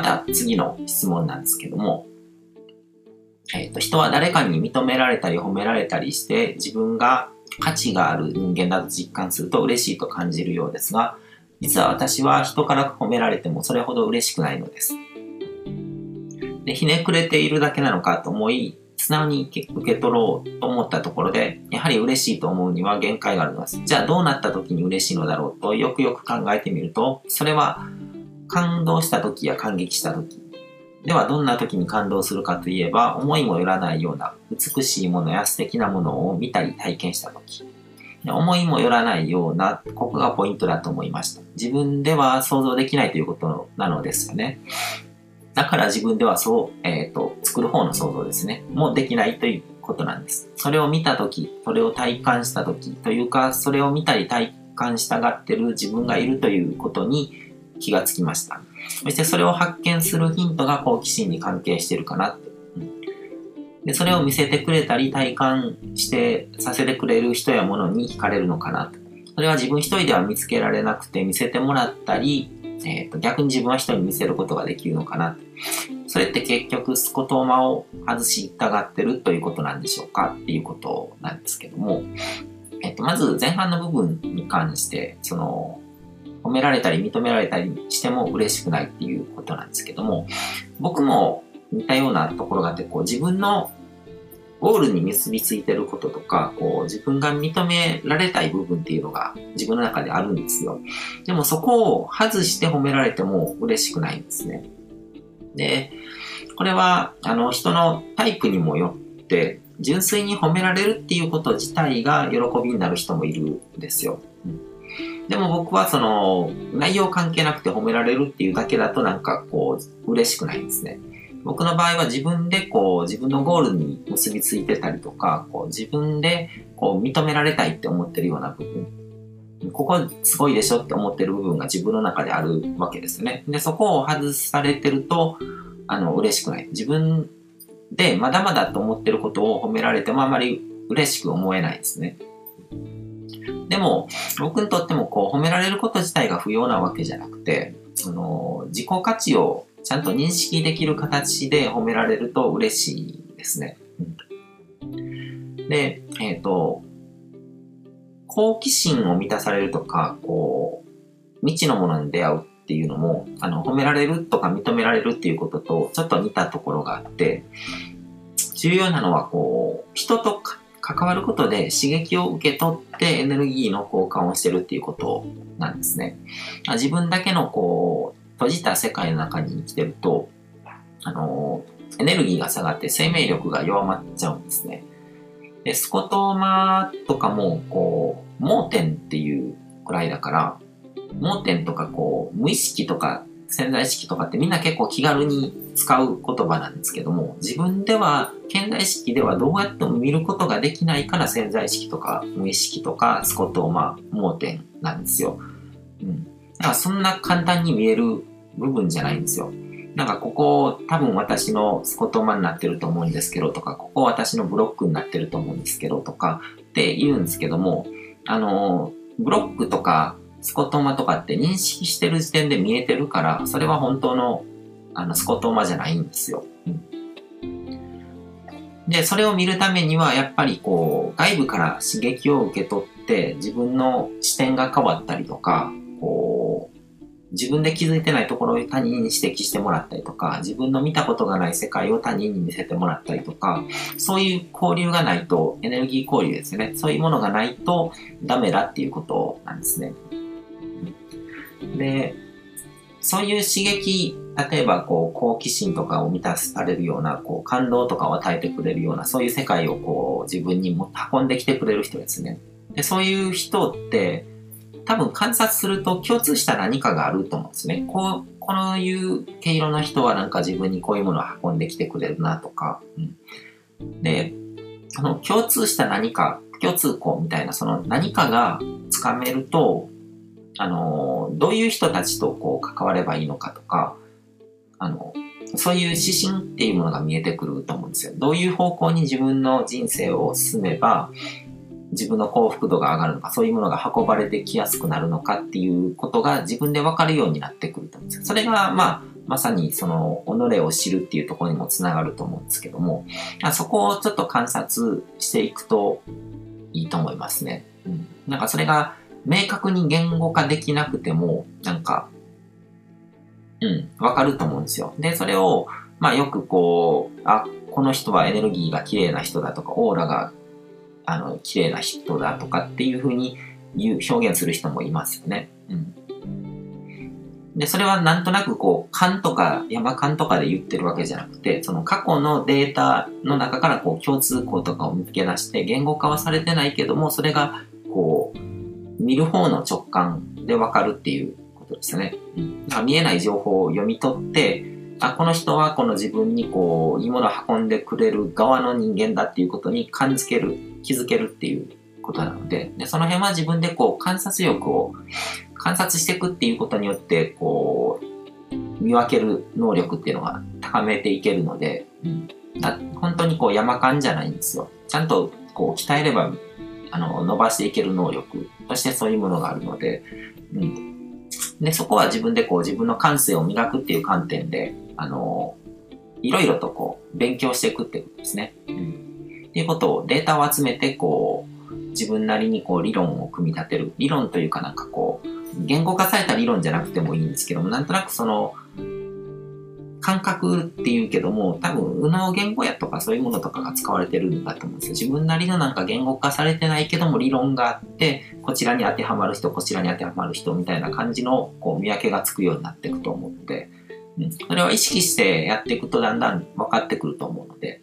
また次の質問なんですけども、えっ、ー、と、人は誰かに認められたり褒められたりして自分が価値がある人間だと実感すると嬉しいと感じるようですが、実は私は人から褒められてもそれほど嬉しくないのです。で、ひねくれているだけなのかと思い、素直に受け取ろうと思ったところで、やはり嬉しいと思うには限界があるのです。じゃあどうなった時に嬉しいのだろうとよくよく考えてみると、それは感動した時や感激した時。ではどんな時に感動するかといえば、思いもよらないような美しいものや素敵なものを見たり体験した時。思いもよらないような、ここがポイントだと思いました。自分では想像できないということなのですよね。だから自分ではそう、えっ、ー、と、作る方の想像ですね。もうできないということなんです。それを見たとき、それを体感したとき、というか、それを見たり体感したがってる自分がいるということに気がつきました。そしてそれを発見するヒントが好奇心に関係してるかなって。でそれを見せてくれたり体感してさせてくれる人や物に惹かれるのかなと。それは自分一人では見つけられなくて見せてもらったり、えーと、逆に自分は人に見せることができるのかなそれって結局スコトーマを外したがってるということなんでしょうかっていうことなんですけども、えっ、と、まず前半の部分に関して、その、褒められたり認められたりしても嬉しくないっていうことなんですけども、僕も似たようなところがあって、こう自分のゴールに結びついてることとか、こう自分が認められたい部分っていうのが自分の中であるんですよ。でもそこを外して褒められても嬉しくないんですね。で、これは、あの、人のタイプにもよって、純粋に褒められるっていうこと自体が喜びになる人もいるんですよ。でも僕はその、内容関係なくて褒められるっていうだけだとなんかこう、嬉しくないんですね。僕の場合は自分でこう自分のゴールに結びついてたりとか、こう自分でこう認められたいって思ってるような部分。ここすごいでしょって思ってる部分が自分の中であるわけですね。で、そこを外されてると、あの、嬉しくない。自分でまだまだと思ってることを褒められてもあまり嬉しく思えないですね。でも、僕にとってもこう褒められること自体が不要なわけじゃなくて、その自己価値をちゃんと認識できる形で褒められると嬉しいですね。で、えっ、ー、と、好奇心を満たされるとか、こう、未知のものに出会うっていうのも、あの、褒められるとか認められるっていうこととちょっと似たところがあって、重要なのは、こう、人と関わることで刺激を受け取ってエネルギーの交換をしてるっていうことなんですね。自分だけのこう、閉じた世界の中に生きてると、あの、エネルギーが下がって生命力が弱まっちゃうんですね。で、スコトーマとかも、こう、盲点っていうくらいだから、盲点とかこう、無意識とか潜在意識とかってみんな結構気軽に使う言葉なんですけども、自分では、潜在意識ではどうやっても見ることができないから潜在意識とか無意識とかスコットーマ、盲点なんですよ。うん。だからそんな簡単に見える部分じゃないんですよ。なんかここ多分私のスコットマになってると思うんですけどとか、ここ私のブロックになってると思うんですけどとかって言うんですけども、あの、ブロックとかスコットマとかって認識してる時点で見えてるから、それは本当のあのスコットマじゃないんですよ。うん、で、それを見るためにはやっぱりこう外部から刺激を受け取って自分の視点が変わったりとか、こう自分で気づいてないところを他人に指摘してもらったりとか、自分の見たことがない世界を他人に見せてもらったりとか、そういう交流がないと、エネルギー交流ですね。そういうものがないとダメだっていうことなんですね。で、そういう刺激、例えばこう好奇心とかを満たされるような、こう感動とかを与えてくれるような、そういう世界をこう自分にも運んできてくれる人ですね。でそういう人って、多分観察すると共通した何かがあると思うんですね。こう、このいう毛色の人はなんか自分にこういうものを運んできてくれるなとか、うん、で、その共通した何か、共通項みたいなその何かがつかめると、あの、どういう人たちとこう関わればいいのかとか、あの、そういう指針っていうものが見えてくると思うんですよ。どういう方向に自分の人生を進めば、自分の幸福度が上がるのか、そういうものが運ばれてきやすくなるのかっていうことが自分でわかるようになってくると思うんですよそれが、まあ、まさにその、己を知るっていうところにもつながると思うんですけども、そこをちょっと観察していくといいと思いますね。うん。なんかそれが明確に言語化できなくても、なんか、うん、わかると思うんですよ。で、それを、まあよくこう、あ、この人はエネルギーが綺麗な人だとか、オーラが、あの、綺麗な人だとかっていうふうに言う、表現する人もいますよね。うん。で、それはなんとなくこう、勘とか山勘とかで言ってるわけじゃなくて、その過去のデータの中からこう、共通項とかを見つけ出して、言語化はされてないけども、それが、見る方の直感でわかるっていうことですね。うん。だから見えない情報を読み取って、あ、この人はこの自分にこう、いいものを運んでくれる側の人間だっていうことに感づける、気づけるっていうことなので、でその辺は自分でこう、観察力を観察していくっていうことによって、こう、見分ける能力っていうのが高めていけるので、うん、本当にこう山感じゃないんですよ。ちゃんとこう鍛えれば、あの、伸ばしていける能力としてそういうものがあるので、うん。で、そこは自分でこう自分の感性を磨くっていう観点で、あの、いろいろとこう勉強していくっていうことですね。うん。っていうことをデータを集めて、こう、自分なりにこう理論を組み立てる。理論というかなんかこう、言語化された理論じゃなくてもいいんですけども、なんとなくその、感覚っていうけども、多分、右脳言語やとかそういうものとかが使われてるんだと思うんですよ。自分なりのなんか言語化されてないけども理論があって、こちらに当てはまる人、こちらに当てはまる人みたいな感じのこう見分けがつくようになっていくと思うので、うん、それは意識してやっていくとだんだん分かってくると思うので、